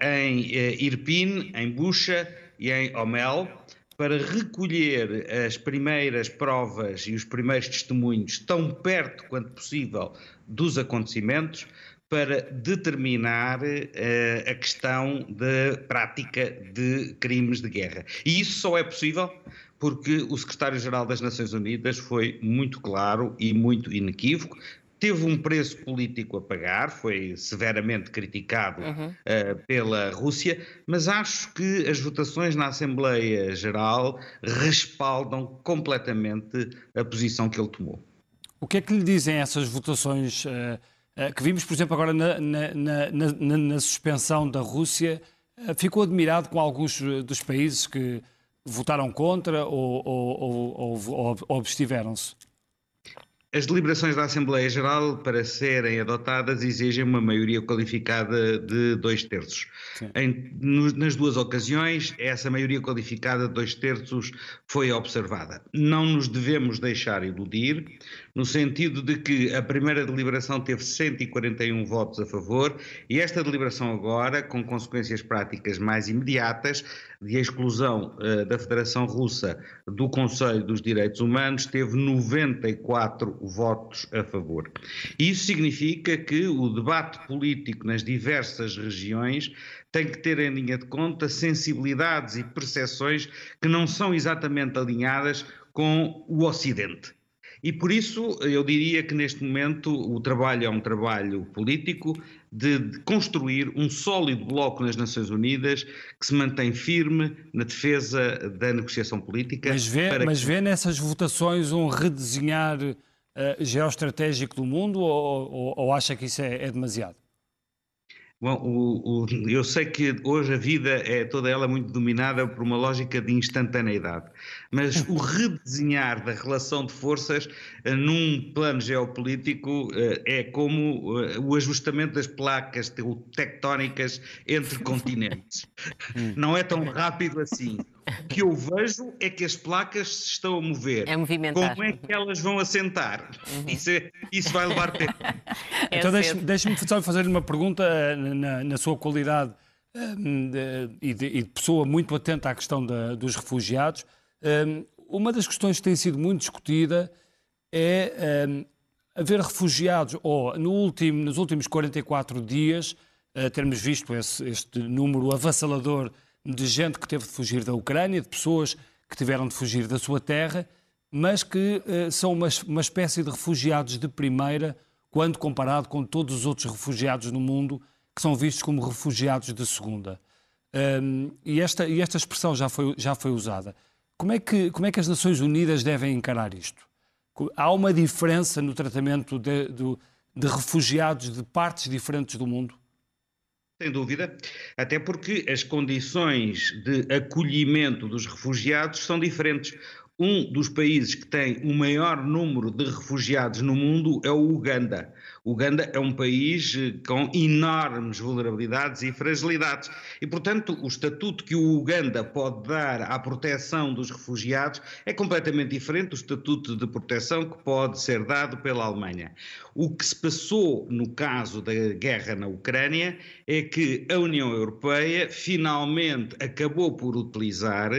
em eh, Irpin, em Bucha e em Omel, para recolher as primeiras provas e os primeiros testemunhos tão perto quanto possível dos acontecimentos para determinar eh, a questão da prática de crimes de guerra. E isso só é possível porque o secretário-geral das Nações Unidas foi muito claro e muito inequívoco. Teve um preço político a pagar, foi severamente criticado eh, pela Rússia, mas acho que as votações na Assembleia Geral respaldam completamente a posição que ele tomou. O que é que lhe dizem essas votações eh, eh, que vimos, por exemplo, agora na, na- na- na- na suspensão da Rússia? Eh, ficou admirado com alguns eh, dos países que votaram contra ou, ou- ou- ou- ou- ou abstiveram-se? As deliberações da Assembleia Geral, para serem adotadas, exigem uma maioria qualificada de dois terços. Em- no- nas duas ocasiões, essa maioria qualificada de dois terços foi observada. Não nos devemos deixar iludir, no sentido de que a primeira deliberação teve 141 votos a favor e esta deliberação agora, com consequências práticas mais imediatas, de exclusão eh, da Federação Russa do Conselho dos Direitos Humanos, teve 94 votos a favor. Isso significa que o debate político nas diversas regiões tem que ter em linha de conta sensibilidades e percepções que não são exatamente alinhadas com o Ocidente. E por isso eu diria que neste momento o trabalho é um trabalho político de, de construir um sólido bloco nas Nações Unidas que se mantém firme na defesa da negociação política. Mas vê, mas que- vê nessas votações um redesenhar uh, geoestratégico do mundo ou, ou, ou, acha que isso é, é demasiado? Bom, o, o, eu sei que hoje a vida é toda ela muito dominada por uma lógica de instantaneidade, mas o redesenhar da relação de forças uh, num plano geopolítico uh, é como uh, o ajustamento das placas tectónicas entre continentes. Hum. Não é tão rápido assim. O que eu vejo é que as placas se estão a mover. É movimentar. Como é que elas vão assentar? Uhum. Isso, é, isso vai levar tempo. É então deixe-me deixe só fazer uma pergunta eh, na, na sua qualidade um, eh, de, de, de, pessoa muito atenta à questão dos refugiados. Um, uma das questões que tem sido muito discutida é um, haver refugiados, ou no último, nos últimos 44 dias, uh, termos visto esse, este número avassalador de gente que teve de fugir da Ucrânia, de pessoas que tiveram de fugir da sua terra, mas que uh, são uma, uma espécie de refugiados de primeira quando comparado com todos os outros refugiados no mundo que são vistos como refugiados de segunda. Um, e, esta, e esta expressão já foi, já foi usada. Como é, que, como é que as Nações Unidas devem encarar isto? Há uma diferença no tratamento de, de, de refugiados de partes diferentes do mundo? Sem dúvida, até porque as condições de acolhimento dos refugiados são diferentes. Um dos países que tem o maior número de refugiados no mundo é o Uganda. Uganda é um país eh, com enormes vulnerabilidades e fragilidades. E, portanto, o estatuto que o Uganda pode dar à proteção dos refugiados é completamente diferente do estatuto de proteção que pode ser dado pela Alemanha. O que se passou no caso da guerra na Ucrânia é que a União Europeia finalmente acabou por utilizar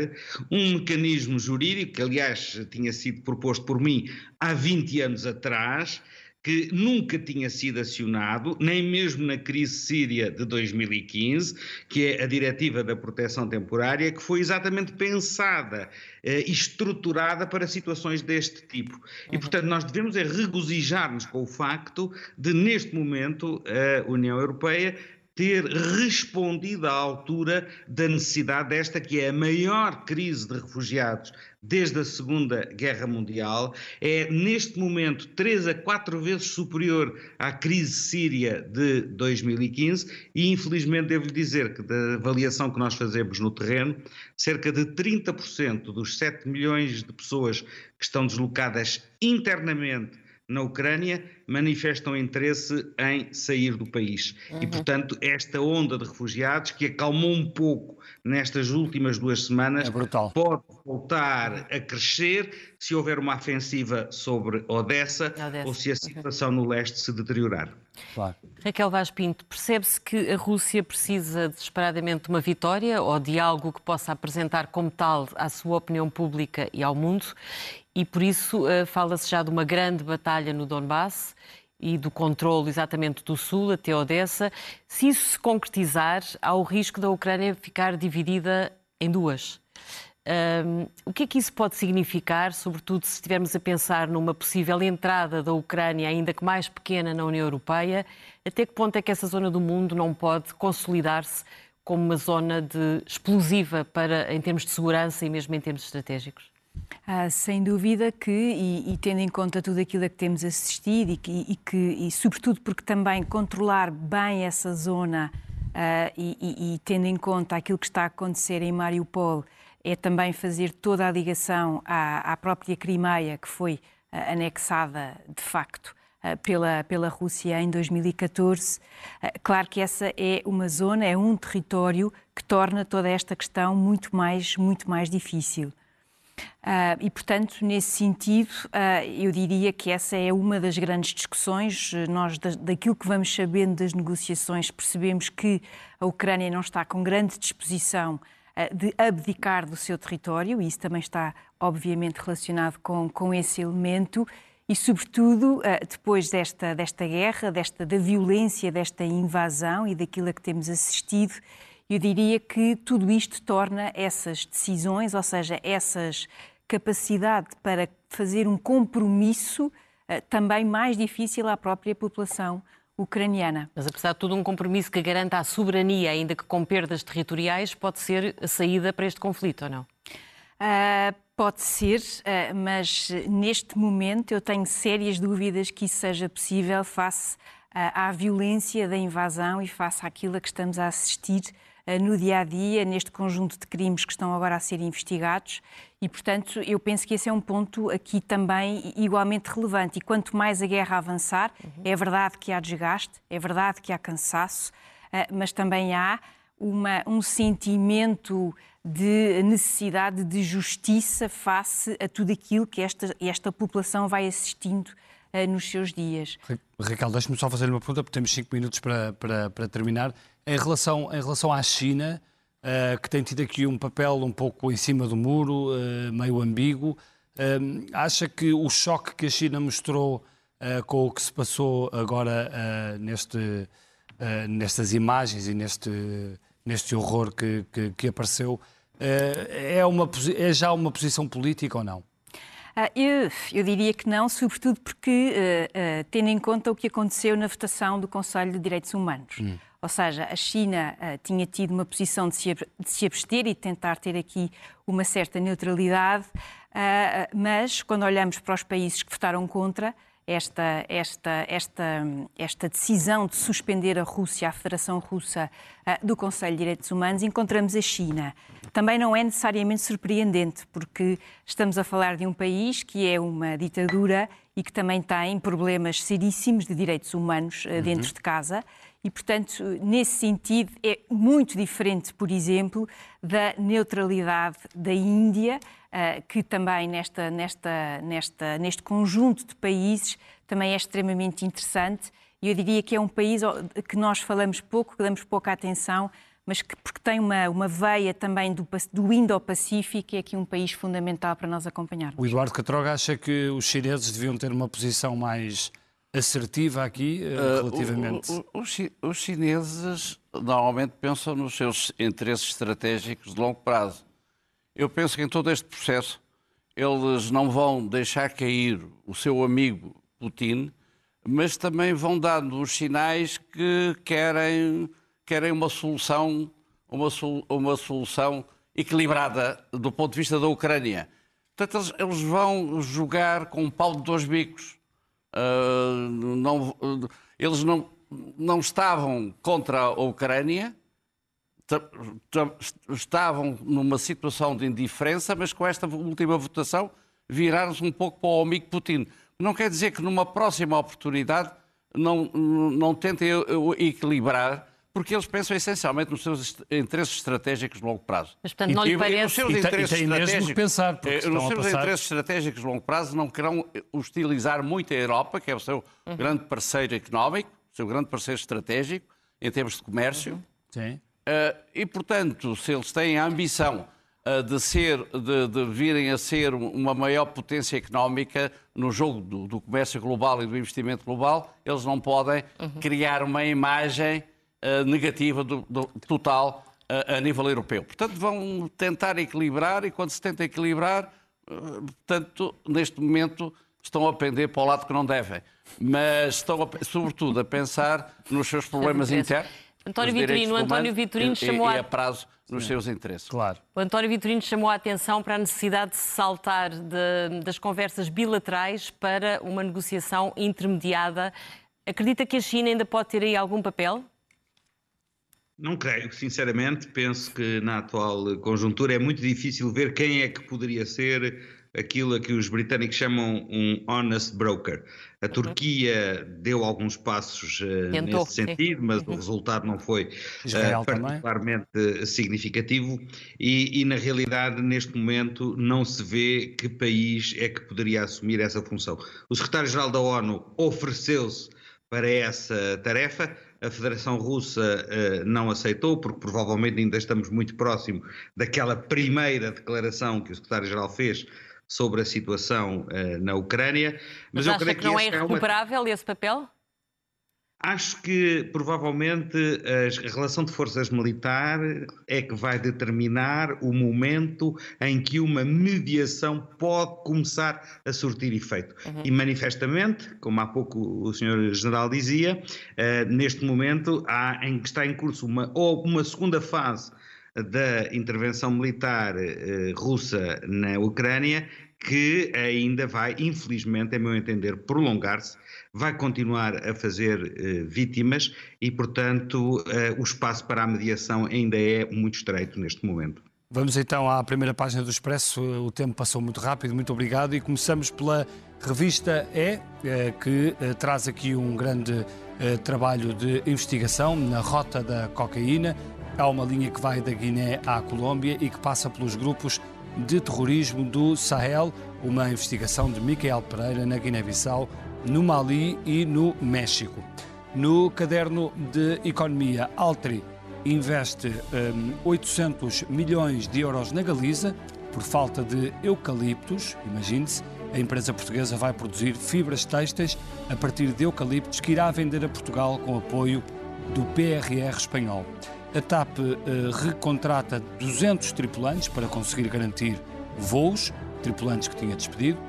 um mecanismo jurídico, que aliás tinha sido proposto por mim há 20 anos atrás, que nunca tinha sido acionado, nem mesmo na crise síria de 2015, que é a Diretiva da Proteção Temporária, que foi exatamente pensada eh, e estruturada para situações deste tipo. E, uhum. portanto, nós devemos é regozijar-nos com o facto de, neste momento, a União Europeia ter respondido à altura da necessidade desta, que é a maior crise de refugiados desde a Segunda Guerra Mundial, é neste momento três a quatro vezes superior à crise síria de 2015 e infelizmente devo-lhe dizer que da avaliação que nós fazemos no terreno, cerca de 30% dos 7 milhões de pessoas que estão deslocadas internamente na Ucrânia manifestam interesse em sair do país. Uhum. E, portanto, esta onda de refugiados, que acalmou um pouco nestas últimas duas semanas, é pode voltar a crescer se houver uma ofensiva sobre Odessa, Odessa. ou se a situação no leste se deteriorar. Claro. Raquel Vaz Pinto, percebe-se que a Rússia precisa desesperadamente de uma vitória ou de algo que possa apresentar como tal à sua opinião pública e ao mundo e por isso uh, fala-se já de uma grande batalha no Donbass e do controle exatamente do sul até Odessa. Se isso se concretizar, há o risco da Ucrânia ficar dividida em duas. Um, o que é que isso pode significar, sobretudo se estivermos a pensar numa possível entrada da Ucrânia, ainda que mais pequena, na União Europeia? Até que ponto é que essa zona do mundo não pode consolidar-se como uma zona de explosiva para, em termos de segurança e mesmo em termos estratégicos? Ah, sem dúvida que, e, e, tendo em conta tudo aquilo a que temos assistido e, que, e, que, e sobretudo porque também controlar bem essa zona uh, e, tendo em conta aquilo que está a acontecer em Mariupol, é também fazer toda a ligação à, à própria Crimeia, que foi uh, anexada de facto pela, pela Rússia em 2014. Claro que essa é uma zona, é um território que torna toda esta questão muito mais, muito mais difícil. Uh, e, portanto, nesse sentido, uh, eu diria que essa é uma das grandes discussões. Nós, da, daquilo que vamos sabendo das negociações, percebemos que a Ucrânia não está com grande disposição uh, de abdicar do seu território, e isso também está, obviamente, relacionado com, com esse elemento. E, sobretudo, depois desta, desta guerra, desta, da violência, desta invasão e daquilo a que temos assistido, eu diria que tudo isto torna essas decisões, ou seja, essas capacidade para fazer um compromisso eh, também mais difícil à própria população ucraniana. Mas apesar de tudo, um compromisso que garanta a soberania, ainda que com perdas territoriais, pode ser a saída para este conflito, ou não? Uh, Pode ser, uh, mas neste momento eu tenho sérias dúvidas que isso seja possível face uh, à violência da invasão e face àquilo a que estamos a assistir no dia a dia, neste conjunto de crimes que estão agora a ser investigados. E, portanto, eu penso que esse é um ponto aqui também igualmente relevante. E quanto mais a guerra avançar, uhum. é verdade que há desgaste, é verdade que há cansaço, mas também há uma, um sentimento de necessidade de justiça face a tudo aquilo que esta, esta população vai assistindo uh, nos seus dias. Raquel, deixe-me só fazer uma pergunta, porque temos cinco minutos para, para, para terminar. Em relação, em relação à China, uh, que tem tido aqui um papel um pouco em cima do muro, uh, meio ambíguo, acha que o choque que a China mostrou com o que se passou agora neste, nestas imagens e neste, neste horror que, que, que apareceu eh, é, uma, é já uma posição política ou não? Ah, eu, eu, diria que não, sobretudo porque, uh, uh, tendo em conta o que aconteceu na votação do Conselho de Direitos Humanos. Hum. Ou seja, a China uh, tinha tido uma posição de se, de se, abster e tentar ter aqui uma certa neutralidade, mas quando olhamos para os países que votaram contra, esta, esta, esta, esta decisão de suspender a Rússia, a Federação Russa, uh, do Conselho de Direitos Humanos, encontramos a China. Também não é necessariamente surpreendente, porque estamos a falar de um país que é uma ditadura e que também tem problemas seríssimos de direitos humanos uh, dentro uhum. de casa. E, portanto, nesse sentido, é muito diferente, por exemplo, da neutralidade da Índia, que também nesta, nesta, nesta, neste conjunto de países também é extremamente interessante. E eu diria que é um país que nós falamos pouco, que damos pouca atenção, mas que porque tem uma, uma veia também do, do Indo-Pacífico, é aqui um país fundamental para nós acompanharmos. O Eduardo Catroga acha que os chineses deviam ter uma posição mais assertiva aqui, uh, relativamente? Uh, o, o, os chineses normalmente pensam nos seus interesses estratégicos de longo prazo. Eu penso que em todo este processo eles não vão deixar cair o seu amigo Putin, mas também vão dando os sinais que querem, querem uma solução, uma, uma solução equilibrada do ponto de vista da Ucrânia. Portanto, eles, eles vão jogar com um pau de dois bicos. Uh, não, eles não, não estavam contra a Ucrânia, estavam numa situação de indiferença, mas com esta última votação viraram-se um pouco para o amigo Putin. Não quer dizer que numa próxima oportunidade não, não tentem equilibrar, porque eles pensam essencialmente nos seus interesses estratégicos de longo prazo. Mas, portanto, não lhe parece... E nos seus interesses estratégicos, pensar, eh, nos seus interesses estratégicos de longo prazo não querão hostilizar muito a Europa, que é o seu uhum. grande parceiro económico, o seu grande parceiro estratégico, em termos de comércio. Uhum. Sim. Uh, e, portanto, se eles têm a ambição uh, de, ser, de, de, virem a ser uma maior potência económica no jogo do, do comércio global e do investimento global, eles não podem uhum. criar uma imagem uh, negativa do, do total a nível europeu. Portanto, vão tentar equilibrar e, quando se tenta equilibrar, portanto, neste momento estão a pender para o lado que não devem. Mas estão, a, sobretudo, a pensar nos seus problemas internos António Vitorino, António Vitorino chamou e, a prazo nos Sim. seus interesses. Claro. O António Vitorino chamou a atenção para a necessidade de saltar de, das conversas bilaterais para uma negociação intermediada. Acredita que a China ainda pode ter aí algum papel? Não creio, sinceramente. Penso que na atual conjuntura é muito difícil ver quem é que poderia ser aquilo a que os britânicos chamam um honest broker. A uhum. Turquia deu alguns passos uh, nesse sentido, mas uhum. o resultado não foi uh, particularmente também. significativo e, e, na realidade, neste momento, não se vê que país é que poderia assumir essa função. O secretário-geral da ONU ofereceu-se para essa tarefa, a Federação Russa uh, não aceitou, porque provavelmente ainda estamos muito próximo daquela primeira declaração que o secretário-geral fez sobre a situação uh, na Ucrânia. Mas, Mas eu creio que, que não é irrecuperável é uma... esse papel? Acho que provavelmente a relação de forças militar é que vai determinar o momento em que uma mediação pode começar a surtir efeito. Uhum. E manifestamente, como há pouco o Sr. General dizia, uh, neste momento há, em, está em curso uma, ou uma segunda fase da intervenção militar eh, russa na Ucrânia, que ainda vai, infelizmente, a meu entender, prolongar-se, vai continuar a fazer eh, vítimas e, portanto, eh, o espaço para a mediação ainda é muito estreito neste momento. Vamos então à primeira página do Expresso. O tempo passou muito rápido, muito obrigado. E começamos pela revista E, que traz aqui um grande trabalho de investigação na rota da cocaína. Há uma linha que vai da Guiné à Colômbia e que passa pelos grupos de terrorismo do Sahel. Uma investigação de Micael Pereira na Guiné-Bissau, no Mali e no México. No caderno de economia, Altri investe um, 800 milhões de euros na Galiza por falta de eucaliptos. Imagine-se, a empresa portuguesa vai produzir fibras têxteis a partir de eucaliptos que irá vender a Portugal com apoio do PRR espanhol. A TAP uh, recontrata 200 tripulantes para conseguir garantir voos, tripulantes que tinha despedido,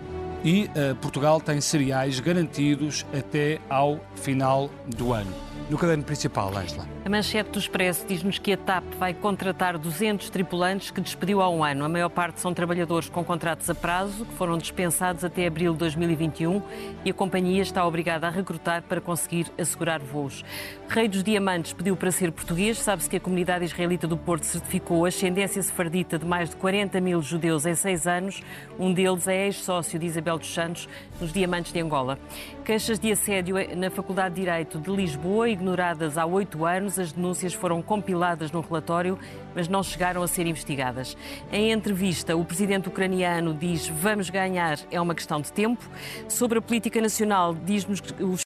e uh, Portugal tem cereais garantidos até ao final do ano. No caderno principal, Angela. A manchete do Expresso diz-nos que a TAP vai contratar 200 tripulantes que despediu há um ano. A maior parte são trabalhadores com contratos a prazo, que foram dispensados até abril de 2021 e a companhia está obrigada a recrutar para conseguir assegurar voos. Rei dos Diamantes pediu para ser português. Sabe-se que a comunidade israelita do Porto certificou a ascendência sefardita de mais de 40 mil judeus em seis anos. Um deles é ex-sócio de Isabel dos Santos nos Diamantes de Angola. Queixas de assédio na Faculdade de Direito de Lisboa, ignoradas há oito anos. As denúncias foram compiladas num relatório, mas não chegaram a ser investigadas. Em entrevista, o presidente ucraniano diz: Vamos ganhar, é uma questão de tempo. Sobre a política nacional, diz-nos que os